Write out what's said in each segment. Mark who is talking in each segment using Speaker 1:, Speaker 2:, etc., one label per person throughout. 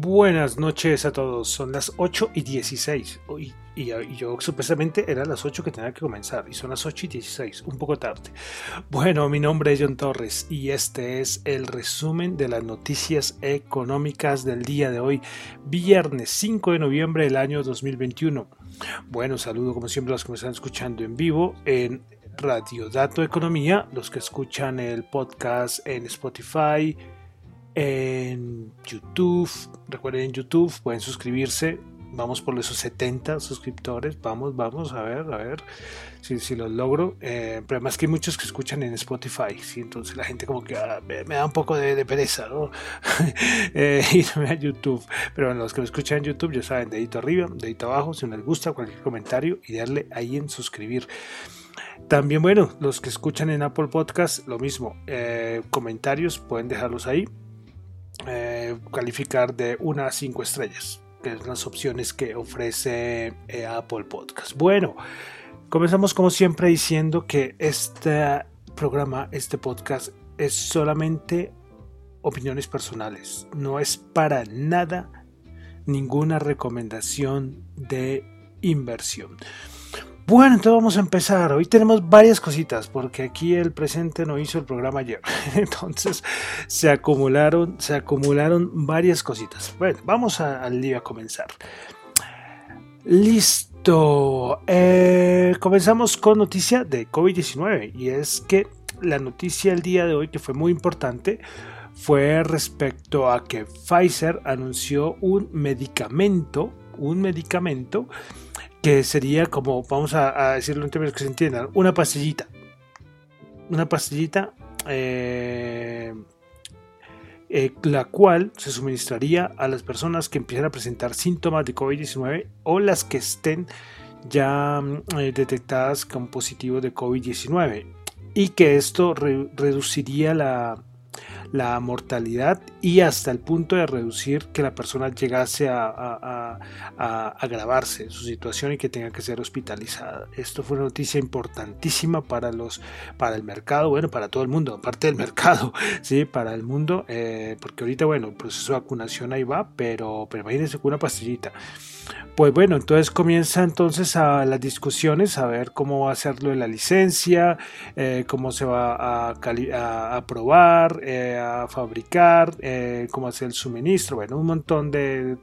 Speaker 1: Buenas noches a todos, son las 8 y 16 y, y, yo supuestamente eran las 8 que tenía que comenzar y son las 8 y 16, un poco tarde. Bueno, mi nombre es John Torres y este es el resumen de las noticias económicas del día de hoy, viernes 5 de noviembre del año 2021. Bueno, saludo como siempre a los que me están escuchando en vivo en Radio Dato Economía, los que escuchan el podcast en Spotify, en YouTube. Recuerden en YouTube, pueden suscribirse. Vamos por esos 70 suscriptores. Vamos, vamos, a ver, a ver si, los logro. Eh, pero además que hay muchos que escuchan en Spotify. ¿sí? Entonces la gente como que ah, me, da un poco de, pereza, ¿no? eh, irme a YouTube. Pero los que me escuchan en YouTube ya saben, dedito arriba, dedito abajo. Si les gusta cualquier comentario y darle ahí en suscribir. También, bueno, los que escuchan en Apple Podcast, lo mismo. Eh, comentarios pueden dejarlos ahí eh, calificar de 1 a 5 estrellas, que es las opciones que ofrece eh, Apple Podcast. Bueno, comenzamos como siempre diciendo que este programa, este podcast, es solamente opiniones personales, no es para nada ninguna recomendación de inversión. Bueno, entonces vamos a empezar. Hoy tenemos varias cositas porque aquí el presente no hizo el programa ayer. Entonces se acumularon, se acumularon varias cositas. Bueno, vamos al día a comenzar. Listo. Eh, comenzamos con noticia de COVID-19 y es que la noticia del día de hoy que fue muy importante fue respecto a que Pfizer anunció un medicamento, un medicamento que sería como, vamos a, decirlo en términos que se entiendan, una pastillita. Una pastillita eh, eh, la cual se suministraría a las personas que empiezan a presentar síntomas de COVID-19 o las que estén ya eh, detectadas con positivo de COVID-19 y que esto reduciría la, la mortalidad y hasta el punto de reducir que la persona llegase a, agravarse su situación y que tenga que ser hospitalizada. Esto fue una noticia importantísima para los para el mercado, bueno, para todo el mundo, aparte del mercado, sí, para el mundo, eh, porque ahorita, bueno, el proceso de vacunación ahí va, pero, pero imagínense con una pastillita. Pues bueno, entonces comienza entonces a las discusiones a ver cómo va a hacerlo de la licencia, eh, cómo se va a, a aprobar, eh, fabricar, eh, cómo hacer el suministro, bueno, un montón de,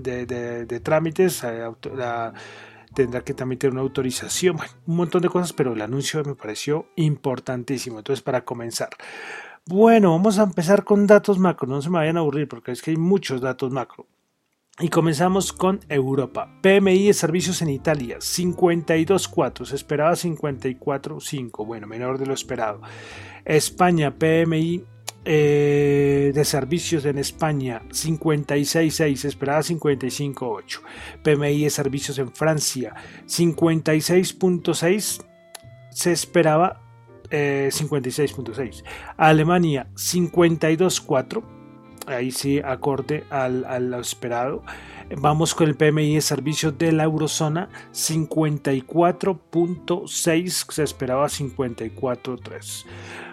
Speaker 1: de, trámites. tendrá que tramitar una autorización, un montón de cosas, pero el anuncio me pareció importantísimo. Entonces, para comenzar. Bueno, vamos a empezar con datos macro, no se me vayan a aburrir porque es que hay muchos datos macro. Y comenzamos con Europa. PMI de servicios en Italia, 52.4. Se esperaba 54.5. Bueno, menor de lo esperado. España, PMI eh, de servicios en España, 56.6. Se esperaba 55.8. PMI de servicios en Francia, 56.6. Se esperaba 56.6. Eh, Alemania, 52.4 ahí sí acorde al, esperado. Vamos con el PMI de servicios de la eurozona 54.6, se esperaba 54.3.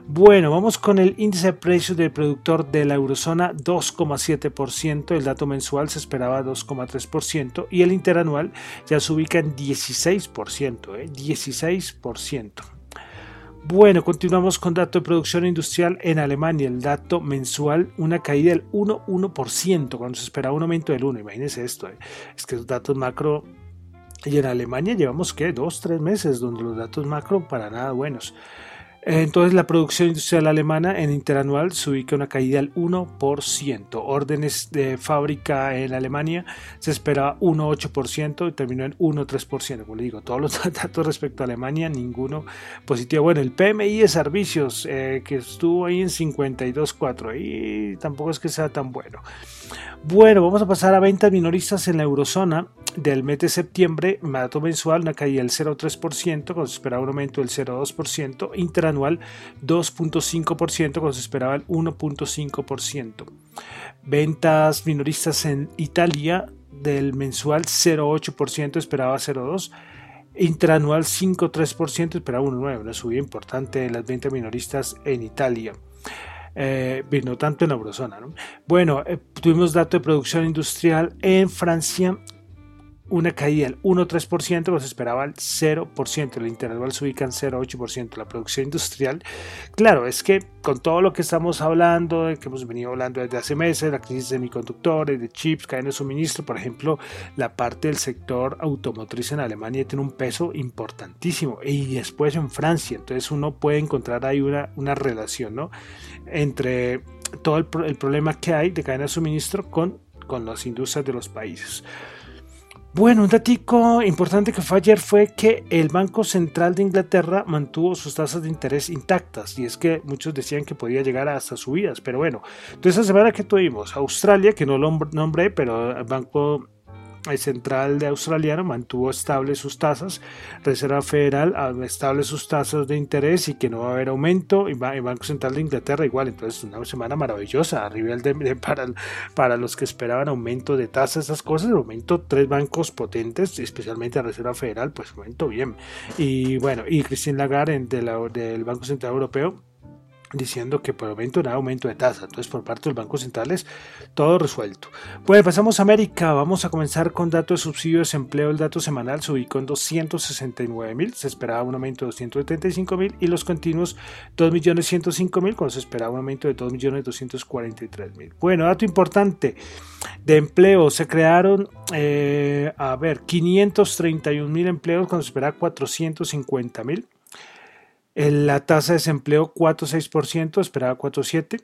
Speaker 1: Bueno, vamos con el índice de precios del productor de la eurozona 2,7%, el dato mensual se esperaba 2,3% y el interanual ya se ubica en 16%, ¿eh? 16%. Bueno, continuamos con dato de producción industrial en Alemania. El dato mensual, una caída del 1,1%, cuando se esperaba un aumento del 1%. Imagínense esto. Eh. Es que los datos macro. Y en Alemania llevamos, ¿qué? Dos, tres meses donde los datos macro para nada buenos. Entonces la producción industrial alemana en interanual se ubica una caída del 1%. Órdenes de fábrica en Alemania se esperaba 1,8% y terminó en 1,3%. Como le digo, todos los datos respecto a Alemania, ninguno positivo. Bueno, el PMI de servicios eh, que estuvo ahí en 52,4 y tampoco es que sea tan bueno. Bueno, vamos a pasar a ventas minoristas en la eurozona del mes de septiembre, dato mensual, una caída del 0,3%, cuando se esperaba un aumento del 0,2%, interanual 2,5%, cuando se esperaba el 1,5%. Ventas minoristas en Italia del mensual 0,8%, esperaba 0,2%. Interanual 5,3%, esperaba 1,9%, una subida importante de las ventas minoristas en Italia eh, no tanto en la eurozona. Bueno, eh, tuvimos dato de producción industrial en Francia, una caída del 1,3%, cuando se esperaba el 0%, el intervalo se ubica en 0,8%. La producción industrial, claro, es que con todo lo que estamos hablando, de que hemos venido hablando desde hace meses, la crisis de semiconductores, de chips, cadena de suministro, por ejemplo, la parte del sector automotriz en Alemania tiene un peso importantísimo y después en Francia, entonces uno puede encontrar ahí una, una relación, ¿no? entre todo el, problema que hay de cadena de suministro con, con las industrias de los países. Bueno, un dato importante que fue ayer fue que el Banco Central de Inglaterra mantuvo sus tasas de interés intactas y es que muchos decían que podía llegar hasta subidas, pero bueno, entonces esa semana que tuvimos Australia, que no lo nombré, pero el Banco el central de australiano mantuvo estable sus tasas, Reserva Federal estable sus tasas de interés y que no va a haber aumento, y el Banco Central de Inglaterra igual, entonces una semana maravillosa a nivel de, para, para los que esperaban aumento de tasas, esas cosas, aumento tres bancos potentes, especialmente la Reserva Federal, pues aumento bien. Y bueno, y Christine Lagarde del Banco Central Europeo diciendo que no hay aumento de tasa. Entonces, por parte del Banco Central es todo resuelto. Bueno, pasamos a América. Vamos a comenzar con datos de subsidio de desempleo. El dato semanal se ubicó en 269 mil. Se esperaba un aumento de 275 mil. Y los continuos 2 millones 105 mil, cuando se esperaba un aumento de 2 millones 243 mil. Bueno, dato importante de empleo. Se crearon, eh, a ver, 531 mil empleos cuando se esperaba 450 mil. La tasa de desempleo 4,6%, esperaba 4,7%.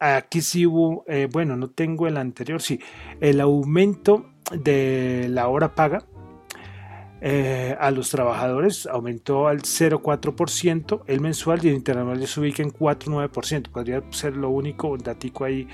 Speaker 1: Aquí sí hubo, eh, bueno, no tengo el anterior, sí, el aumento de la hora paga eh, a los trabajadores aumentó al 0,4%, el mensual y el interanual se ubica en 4,9%. Podría ser lo único, un datico ahí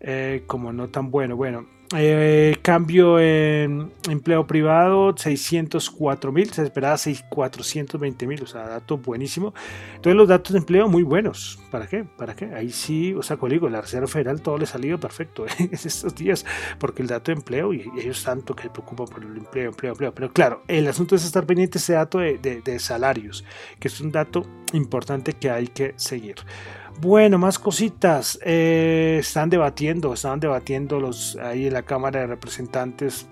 Speaker 1: eh, como no tan bueno. Bueno, eh, cambio en empleo privado, 604 mil, se esperaba 420 mil, o sea, dato buenísimo. Entonces los datos de empleo muy buenos. ¿Para qué? ¿Para qué? Ahí sí, o sea, digo, la Reserva Federal todo le ha salido perfecto en estos días, porque el dato de empleo, y ellos tanto que se preocupan por el empleo, empleo, empleo. Pero claro, el asunto es estar pendiente de ese dato de, de salarios, que es un dato importante que hay que seguir. Bueno, más cositas. Eh, están debatiendo, estaban debatiendo los ahí en la Cámara de Representantes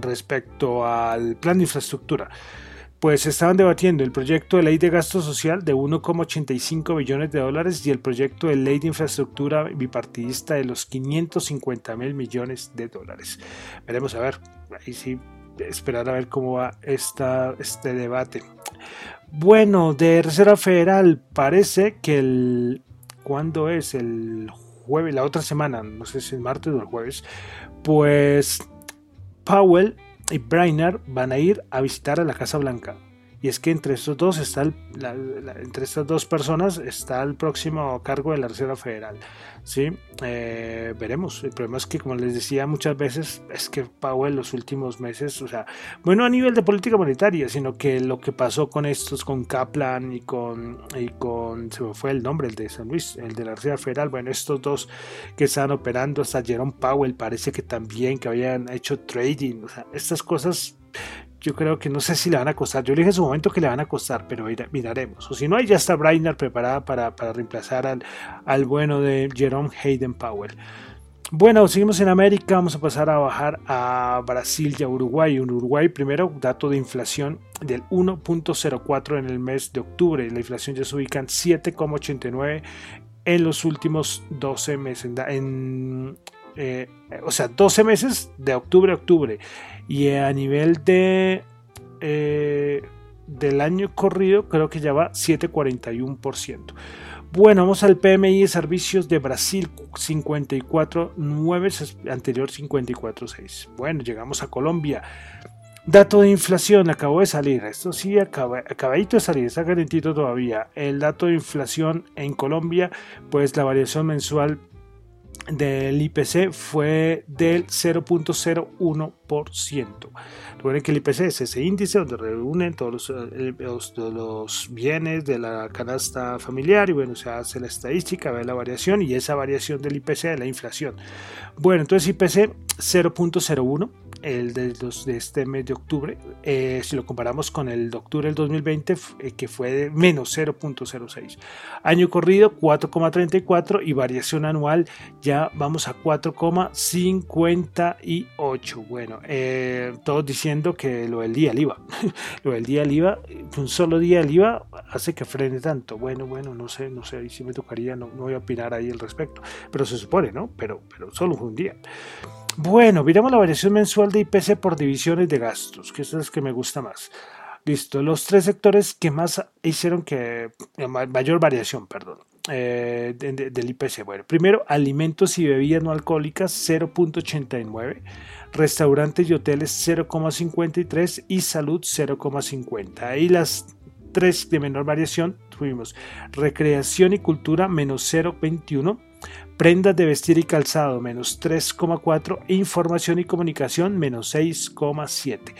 Speaker 1: respecto al plan de infraestructura. Pues estaban debatiendo el proyecto de ley de gasto social de 1,85 billones de dólares y el proyecto de ley de infraestructura bipartidista de los 550 mil millones de dólares. Veremos a ver, ahí sí, esperar a ver cómo va esta, este debate. Bueno, de Reserva Federal parece que el... ¿Cuándo es? El jueves, la otra semana, no sé si el martes o el jueves, pues Powell y Brainerd van a ir a visitar a la Casa Blanca. Y es que entre estos dos está entre estas dos personas está el próximo cargo de la Reserva Federal. ¿sí? Eh, veremos. El problema es que, como les decía muchas veces, es que Powell los últimos meses, o sea, bueno, a nivel de política monetaria, sino que lo que pasó con estos, con Kaplan y con, y con se me fue el nombre, el de San Luis, el de la Reserva Federal, bueno, estos dos que están operando, hasta Jerome Powell parece que también que habían hecho trading, o sea, estas cosas yo creo que no sé si le van a costar. Yo le dije en su momento que le van a costar, pero miraremos. O si no, ahí ya está Brainer preparada para, reemplazar al, al, bueno de Jerome Hayden Powell. Bueno, seguimos en América, vamos a pasar a bajar a Brasil y a Uruguay. En Uruguay, primero, dato de inflación del 1.04 en el mes de octubre. La inflación ya se ubica en 7,89 en los últimos 12 meses. En, eh, o sea, 12 meses de octubre a octubre. Y a nivel de... Eh, del año corrido creo que ya va 7,41%. Bueno, vamos al PMI de servicios de Brasil 54.9, anterior 54.6. Bueno, llegamos a Colombia. Dato de inflación acabó de salir. Esto sí, acabadito de salir, está calentito todavía. El dato de inflación en Colombia, pues la variación mensual del IPC fue del 0.01%. Recuerden que el IPC es ese índice donde reúnen todos eh, los, bienes de la canasta familiar y bueno, se hace la estadística, ve la variación y esa variación del IPC es la inflación. Bueno, entonces IPC 0.01 el de, los, de este mes de octubre, eh, si lo comparamos con el de octubre del 2020, eh, que fue de menos 0.06. Año corrido 4,34 y variación anual ya vamos a 4,58. Bueno, eh, todos diciendo que lo del día del IVA, lo del día del IVA, un solo día del IVA hace que frene tanto. Bueno, bueno, no sé, no sé, ahí sí me tocaría, no, voy a opinar ahí al respecto, pero se supone, ¿no? Pero, pero solo fue un día. Bueno, miramos la variación mensual de IPC por divisiones de gastos, que es la que me gusta más. Listo, los tres sectores que más hicieron que eh, mayor variación, perdón, eh, del IPC. Bueno, primero, alimentos y bebidas no alcohólicas 0.89, restaurantes y hoteles 0.53 y salud 0.50. Ahí las tres de menor variación tuvimos recreación y cultura menos 0.21 Prendas de vestir y calzado menos 3,4. Información y comunicación menos 6,7.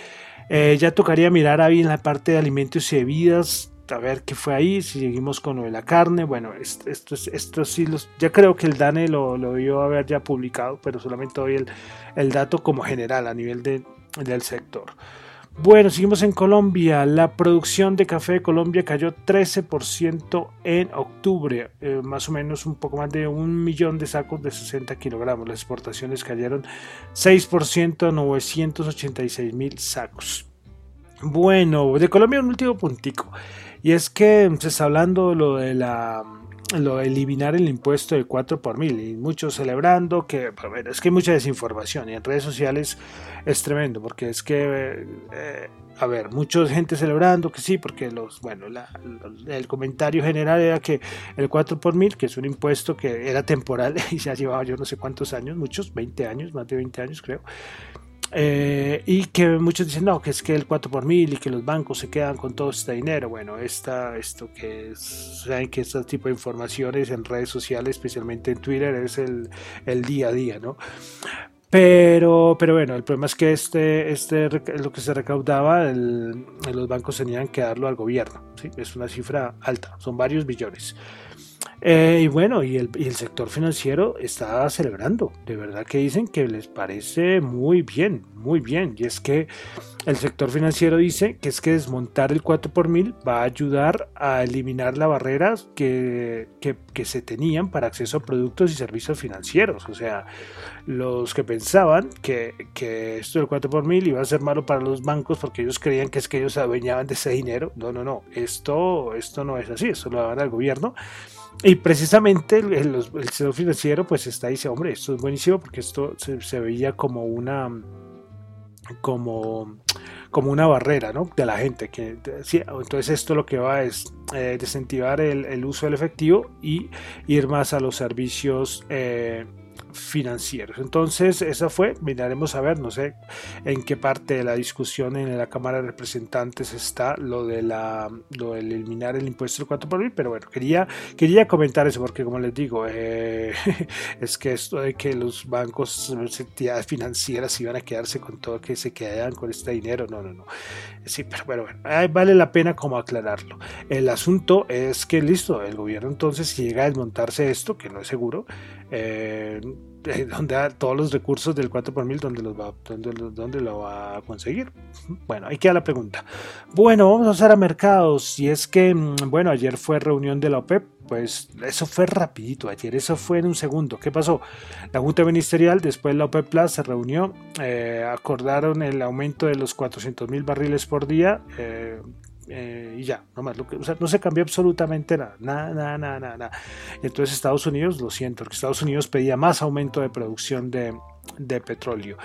Speaker 1: Eh, ya tocaría mirar ahí en la parte de alimentos y bebidas, a ver qué fue ahí, si seguimos con lo de la carne. Bueno, esto, esto, sí, los, ya creo que el DANE lo, lo debió haber ya publicado, pero solamente doy el, el dato como general a nivel de, del sector. Bueno, seguimos en Colombia. La producción de café de Colombia cayó 13% en octubre, eh, más o menos un poco más de un millón de sacos de 60 kilogramos. Las exportaciones cayeron 6%, 986 mil sacos. Bueno, de Colombia un último puntico. Y es que se está hablando lo de la lo de eliminar el impuesto del 4 por mil y muchos celebrando que es que hay mucha desinformación y en redes sociales es tremendo porque es que eh, a ver mucha gente celebrando que sí porque los bueno el comentario general era que el 4 por mil que es un impuesto que era temporal y se ha llevado yo no sé cuántos años muchos 20 años más de 20 años creo eh, y que muchos dicen, no, que es que el 4 por mil y que los bancos se quedan con todo este dinero. Bueno, esta, esto que saben que este tipo de informaciones en redes sociales, especialmente en Twitter, es el, el día a día, ¿no? Pero, pero bueno, el problema es que este, este lo que se recaudaba, el, los bancos tenían que darlo al gobierno. ¿sí? Es una cifra alta, son varios billones. Eh, y bueno, y el, sector financiero está celebrando, de verdad que dicen que les parece muy bien, muy bien. Y es que el sector financiero dice que es que desmontar el 4 por mil va a ayudar a eliminar las barreras que, que, se tenían para acceso a productos y servicios financieros. O sea, los que pensaban que, que esto del 4 por mil iba a ser malo para los bancos porque ellos creían que es que ellos se adueñaban de ese dinero. No, no, no, esto, esto no es así, esto lo dar al gobierno. Y precisamente el, el, sector financiero pues está dice, hombre, esto es buenísimo porque esto se, veía como una como, como una barrera ¿no? de la gente. Que, entonces esto lo que va es eh, desincentivar el, el, uso del efectivo y ir más a los servicios eh, financieros. Entonces, esa fue, miraremos a ver, no sé en qué parte de la discusión en la Cámara de Representantes está lo de la lo del eliminar el impuesto del 4 por mil, pero bueno, quería, quería comentar eso porque como les digo, eh, es que esto de que los bancos, entidades financieras iban a quedarse con todo, que se quedan con este dinero, no, no, no. Sí, pero bueno, vale la pena como aclararlo. El asunto es que listo, el gobierno entonces si llega a desmontarse esto, que no es seguro, eh, eh, donde da todos los recursos del 4 por mil, ¿dónde, los va, dónde, lo va a conseguir? Bueno, ahí queda la pregunta. Bueno, vamos a pasar a mercados. Y es que, mm, bueno, ayer fue reunión de la OPEP pues eso fue rapidito ayer, eso fue en un segundo. ¿Qué pasó? La Junta Ministerial, después la OPEP Plus se reunió, eh, acordaron el aumento de los 400 mil barriles por día. Eh, eh, y ya, no más, lo que, o sea, no se cambió absolutamente nada, nada, nada, nada, nada. Entonces Estados Unidos, lo siento, porque Estados Unidos pedía más aumento de producción de, de petróleo.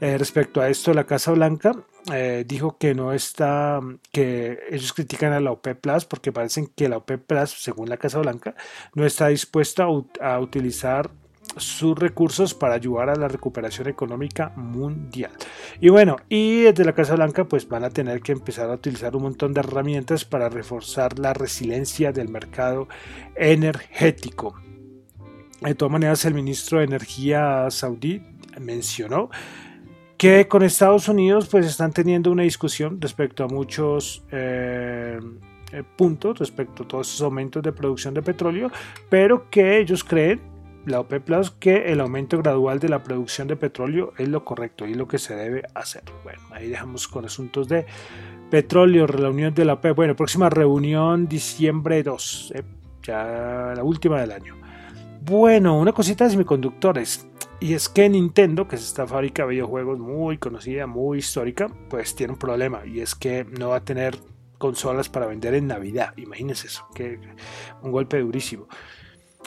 Speaker 1: Eh, respecto a esto, la Casa Blanca eh, dijo que no está, que ellos critican a la OPEP Plus porque parecen que la OPEP Plus, según la Casa Blanca, no está dispuesta a, a utilizar sus recursos para ayudar a la recuperación económica mundial. Y bueno, y desde la Casa Blanca pues van a tener que empezar a utilizar un montón de herramientas para reforzar la resiliencia del mercado energético. De todas maneras, el ministro de Energía saudí mencionó que con Estados Unidos pues están teniendo una discusión respecto a muchos eh, eh, puntos, respecto a todos esos aumentos de producción de petróleo, pero que ellos creen la OPEP Plus que el aumento gradual de la producción de petróleo es lo correcto y lo que se debe hacer. Bueno, ahí dejamos con asuntos de petróleo, reunión de la OPEP. Bueno, próxima reunión diciembre 2, eh, ya la última del año. Bueno, una cosita de semiconductores. Y es que Nintendo, que es esta fábrica de videojuegos muy conocida, muy histórica, pues tiene un problema. Y es que no va a tener consolas para vender en Navidad. Imagínense eso, que un golpe durísimo.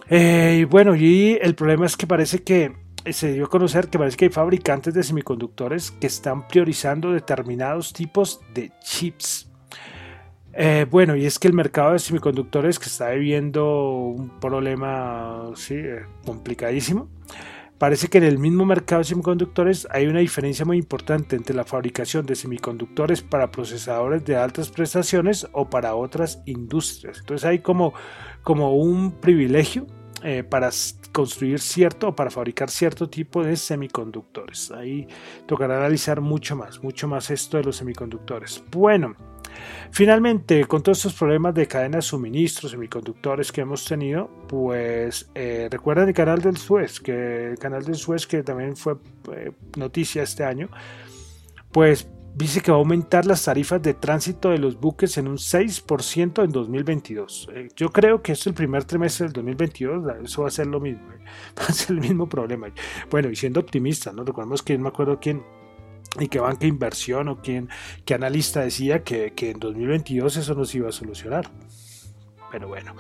Speaker 1: Eh, y bueno, y el problema es que parece que se dio a conocer que parece que hay fabricantes de semiconductores que están priorizando determinados tipos de chips. Eh, bueno, y es que el mercado de semiconductores que está viviendo un problema sí, eh, complicadísimo. Parece que en el mismo mercado de semiconductores hay una diferencia muy importante entre la fabricación de semiconductores para procesadores de altas prestaciones o para otras industrias. Entonces hay como, como un privilegio eh, para construir cierto o para fabricar cierto tipo de semiconductores. Ahí tocará analizar mucho más, mucho más esto de los semiconductores. Bueno, finalmente, con todos estos problemas de cadena de suministro, semiconductores que hemos tenido, pues eh, recuerden el canal del Suez, que el canal del Suez que también fue eh, noticia este año, pues dice que va a aumentar las tarifas de tránsito de los buques en un 6% en 2022. Eh, yo creo que es el primer trimestre del 2022, eso va a ser lo mismo, eh, va a ser el mismo problema. Bueno, y siendo optimista, ¿no? Recordemos que no me acuerdo quién y qué banca inversión o quién, qué analista decía que, que en 2022 eso nos iba a solucionar. Pero bueno,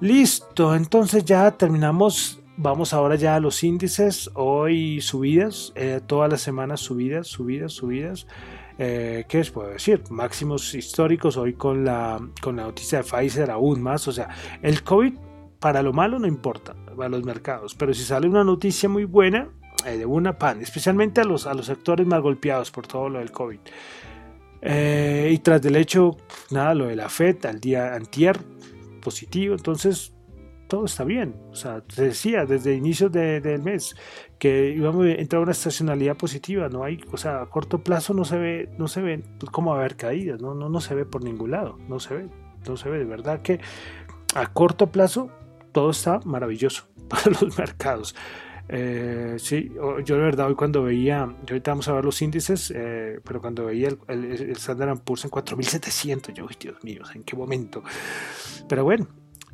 Speaker 1: listo, entonces ya terminamos Vamos ahora ya a los índices. Hoy subidas, eh, todas las semanas subidas, subidas, subidas. Eh, ¿Qué les puedo decir? Máximos históricos hoy con la, con la noticia de Pfizer aún más. O sea, el COVID para lo malo no importa a los mercados, pero si sale una noticia muy buena, eh, de una pan, especialmente a los, a los sectores más golpeados por todo lo del COVID. Eh, y tras del hecho, nada, lo de la FED al día antier, positivo, entonces todo está bien. O sea, se decía desde inicios de, del mes que íbamos a entrar a una estacionalidad positiva. No hay, o sea, a corto plazo no se ve, no se ve cómo haber caídas, ¿no? No, no se ve por ningún lado, no se ve, no se ve. De verdad que a corto plazo todo está maravilloso para los mercados. Eh, sí, yo de verdad hoy cuando veía, yo ahorita vamos a ver los índices, eh, pero cuando veía el, el, el Standard Poor's en 4700, yo, Dios mío, ¿en qué momento? Pero bueno,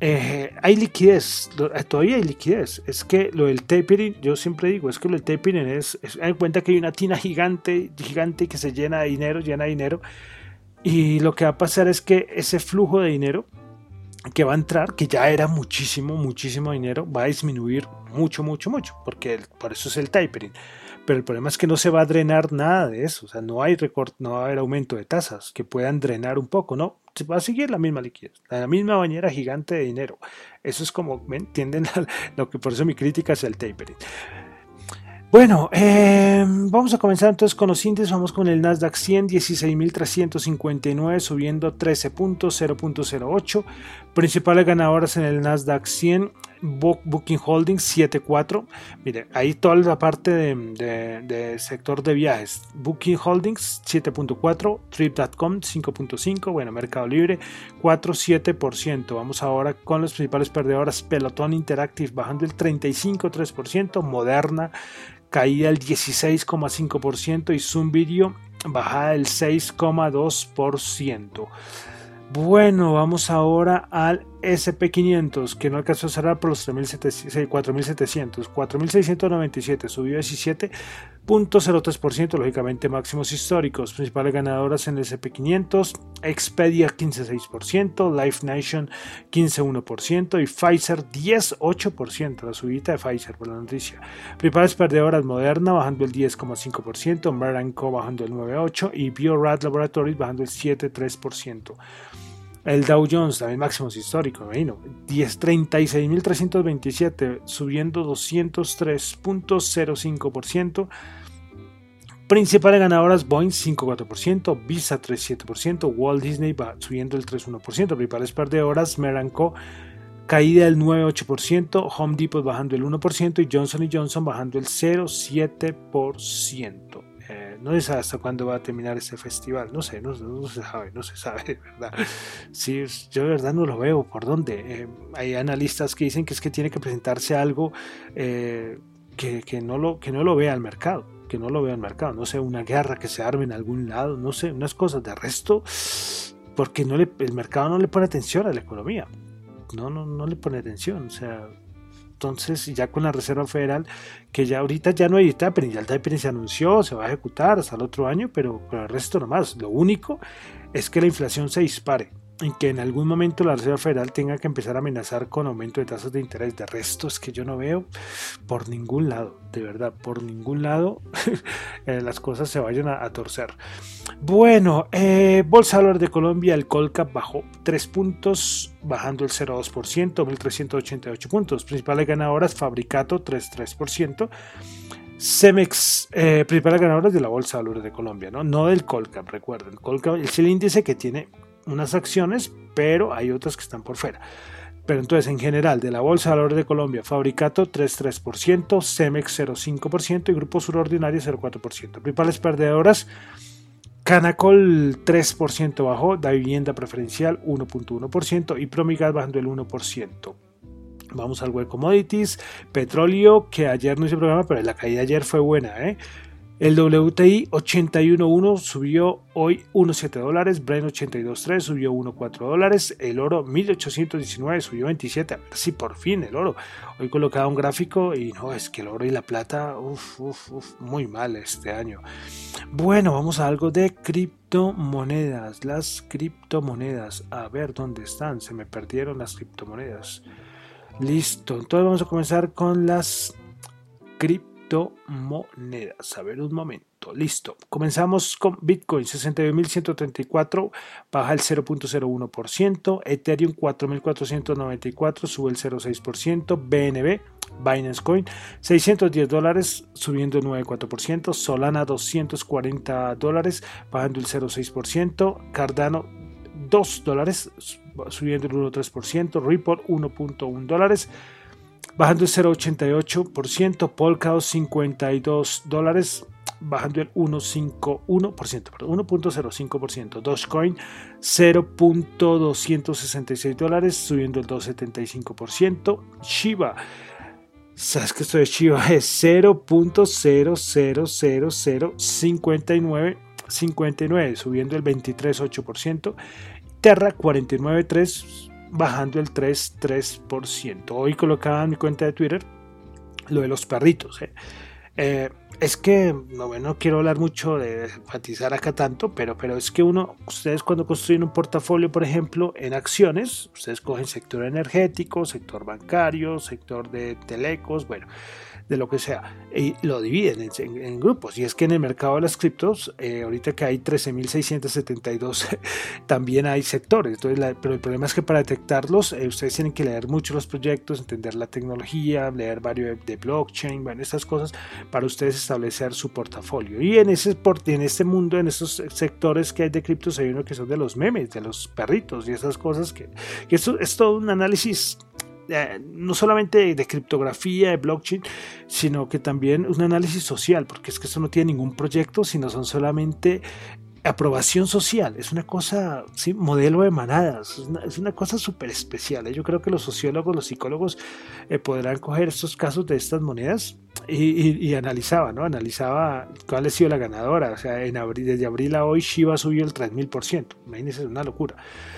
Speaker 1: eh, hay liquidez, eh, todavía hay liquidez. Es que lo del tapering, yo siempre digo, es que lo del tapering es, es hay cuenta que hay una tina gigante, gigante que se llena de dinero, llena de dinero. Y lo que va a pasar es que ese flujo de dinero que va a entrar, que ya era muchísimo, muchísimo dinero, va a disminuir mucho, mucho, mucho, porque por eso es el tapering. Pero el problema es que no se va a drenar nada de eso, o sea, no hay recorte, no va a haber aumento de tasas que puedan drenar un poco, ¿no? se va a seguir la misma liquidez, la misma bañera gigante de dinero. Eso es como, ¿me entienden? Lo que por eso mi crítica es el tapering. Bueno, eh, vamos a comenzar entonces con los índices. Vamos con el Nasdaq 100, 16.359, subiendo 13 puntos, 0.08. Principales ganadoras en el Nasdaq 100, Booking Holdings 7.4. Mire, ahí toda la parte de, sector de viajes. Booking Holdings 7.4, Trip.com 5.5, bueno, Mercado Libre 4.7%. Vamos ahora con las principales perdedoras. Pelotón Interactive bajando el 35.3%, Moderna caída el 16,5% y Zoom Video bajada el 6,2%. Bueno, vamos ahora al SP500 que no alcanzó a cerrar por los 4.700, 4.697 subió 17.03%, lógicamente máximos históricos. Principales ganadoras en el SP500, Expedia 15.6%, Life Nation 15.1% y Pfizer 10.8%, la subida de Pfizer por la noticia. Principales perdedoras Moderna bajando el 10.5%, Merck bajando el 9.8% y BioRad Laboratories bajando el 7.3%. El Dow Jones, también máximos históricos, imagino. 36.327, subiendo 203.05%. Principales ganadoras Boeing 5.4%, Visa 3.7%, Walt Disney va subiendo el 3.1%. Principales perdedoras Meranco caída del 9.8%, Home Depot bajando el 1% y Johnson Johnson bajando el 0.7%. No sé hasta cuándo va a terminar este festival, no sé, no, se sabe, no se sabe, ¿verdad? Sí, yo de verdad no lo veo, ¿por dónde? Eh, hay analistas que dicen que es que tiene que presentarse algo eh, que, no lo, que no lo vea el mercado, que no lo vea el mercado, no sé, una guerra que se arme en algún lado, no sé, unas cosas, de resto, porque no el mercado no le pone atención a la economía, no, no, no le pone atención, o sea, entonces, ya con la Reserva Federal, que ya ahorita ya no hay tapering, ya el tapering se anunció, se va a ejecutar hasta el otro año, pero, pero el resto nomás. Lo único es que la inflación se dispare en que en algún momento la Reserva Federal tenga que empezar a amenazar con aumento de tasas de interés. De resto es que yo no veo por ningún lado, de verdad, por ningún lado eh, las cosas se vayan a, torcer. Bueno, eh, Bolsa de de Colombia, el Colcap bajó 3 puntos, bajando el 0,2%, 1.388 puntos. Principales ganadoras, Fabricato 3,3%. Cemex, eh, principales ganadoras de la Bolsa de Valores de Colombia, ¿no? no del Colcap, recuerden. Colcap es el índice que tiene unas acciones, pero hay otras que están por fuera. Pero entonces, en general, de la Bolsa de Valores de Colombia, Fabricato 3,3%, Cemex 0,5% y Grupo Surordinario 0,4%. Principales perdedoras, Canacol 3% bajó, Da Vivienda Preferencial 1.1% y Promigas bajando el 1%. Vamos al web commodities, petróleo, que ayer no hice programa, pero la caída ayer fue buena, ¿eh? El WTI 81.1 subió hoy 1.7 dólares, Brent 82.3 subió 1.4 dólares, el oro 1819 subió 27, a ver si por fin el oro. Hoy colocaba un gráfico y no, es que el oro y la plata, uff, uff, uf, muy mal este año. Bueno, vamos a algo de criptomonedas, las criptomonedas, a ver dónde están, se me perdieron las criptomonedas. Listo, entonces vamos a comenzar con las criptomonedas monedas. A ver un momento. Listo. Comenzamos con Bitcoin 62.134, baja el 0.01%. Ethereum 4.494, sube el 0.6%. BNB, Binance Coin 610 dólares, subiendo el 9.4%. Solana 240 dólares, bajando el 0.6%. Cardano 2 dólares, subiendo el 1.3%. Ripple 1.1 dólares bajando el 0,88%, Polkadot 52 dólares, bajando el 1,51%, 1.05%, Dogecoin 0.266 dólares, subiendo el 2.75%, Shiba, sabes que esto de Shiba es 0.000059 59, subiendo el 23.8%, Terra 49.3 bajando el 3,3%. Hoy colocaba en mi cuenta de Twitter lo de los perritos. ¿eh? Eh, es que no, no quiero hablar mucho de enfatizar acá tanto, pero, pero es que uno, ustedes cuando construyen un portafolio, por ejemplo, en acciones, ustedes cogen sector energético, sector bancario, sector de telecos, bueno, de lo que sea, y lo dividen en, grupos. Y es que en el mercado de las criptos, eh, ahorita que hay 13.672, también hay sectores. Entonces, pero el problema es que para detectarlos, eh, ustedes tienen que leer mucho los proyectos, entender la tecnología, leer varios de, blockchain, bueno, estas cosas, para ustedes establecer su portafolio. Y en, ese, en este mundo, en estos sectores que hay de criptos, hay uno que son de los memes, de los perritos y esas cosas que, que es todo un análisis eh, no solamente de criptografía, de blockchain, sino que también un análisis social, porque es que eso no tiene ningún proyecto, sino son solamente aprobación social, es una cosa, ¿sí? modelo de manadas, es una, cosa súper especial. ¿eh? Yo creo que los sociólogos, los psicólogos eh, podrán coger estos casos de estas monedas y, analizaba, ¿no? Analizaba cuál ha sido la ganadora. O sea, en abril, desde abril a hoy Shiba subió el 3000%. Imagínense, es una locura.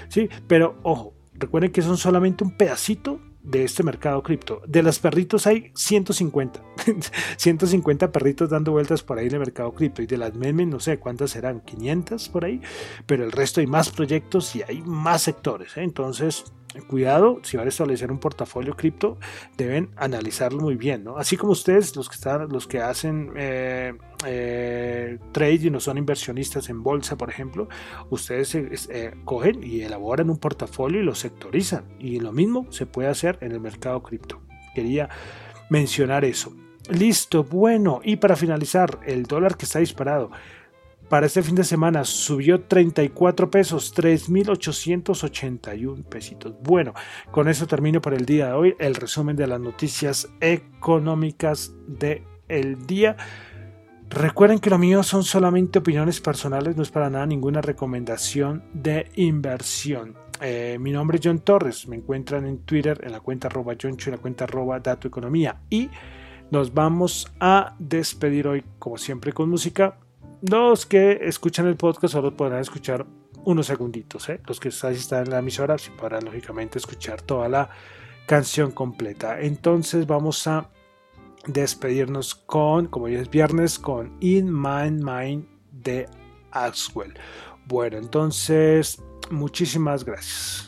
Speaker 1: Sí, pero ojo, Recuerden que son solamente un pedacito de este mercado cripto. De los perritos hay 150. 150 perritos dando vueltas por ahí en el mercado cripto. Y de las memes no sé cuántas serán, 500 por ahí. Pero el resto hay más proyectos y hay más sectores. ¿eh? Entonces, cuidado, si van a establecer un portafolio cripto, deben analizarlo muy bien, ¿no? Así como ustedes, los que están, los que hacen eh, eh, trade no son inversionistas en bolsa, por ejemplo, ustedes eh, cogen y elaboran un portafolio y lo sectorizan. Y lo mismo se puede hacer en el mercado cripto. Quería mencionar eso. Listo, bueno, y para finalizar, el dólar que está disparado para este fin de semana subió 34 pesos, 3.881 pesitos. Bueno, con eso termino por el día de hoy el resumen de las noticias económicas del el día. Recuerden que lo mío son solamente opiniones personales, no es para nada ninguna recomendación de inversión. Eh, mi nombre es John Torres, me encuentran en Twitter en la cuenta arroba Johncho, en la cuenta arroba Dato Economía y nos vamos a despedir hoy como siempre con música los que escuchan el podcast solo podrán escuchar unos segunditos. ¿eh? Los que están en la emisora sí podrán lógicamente escuchar toda la canción completa. Entonces vamos a despedirnos con, como ya es viernes, con In My Mind de Axwell. Bueno, entonces muchísimas gracias.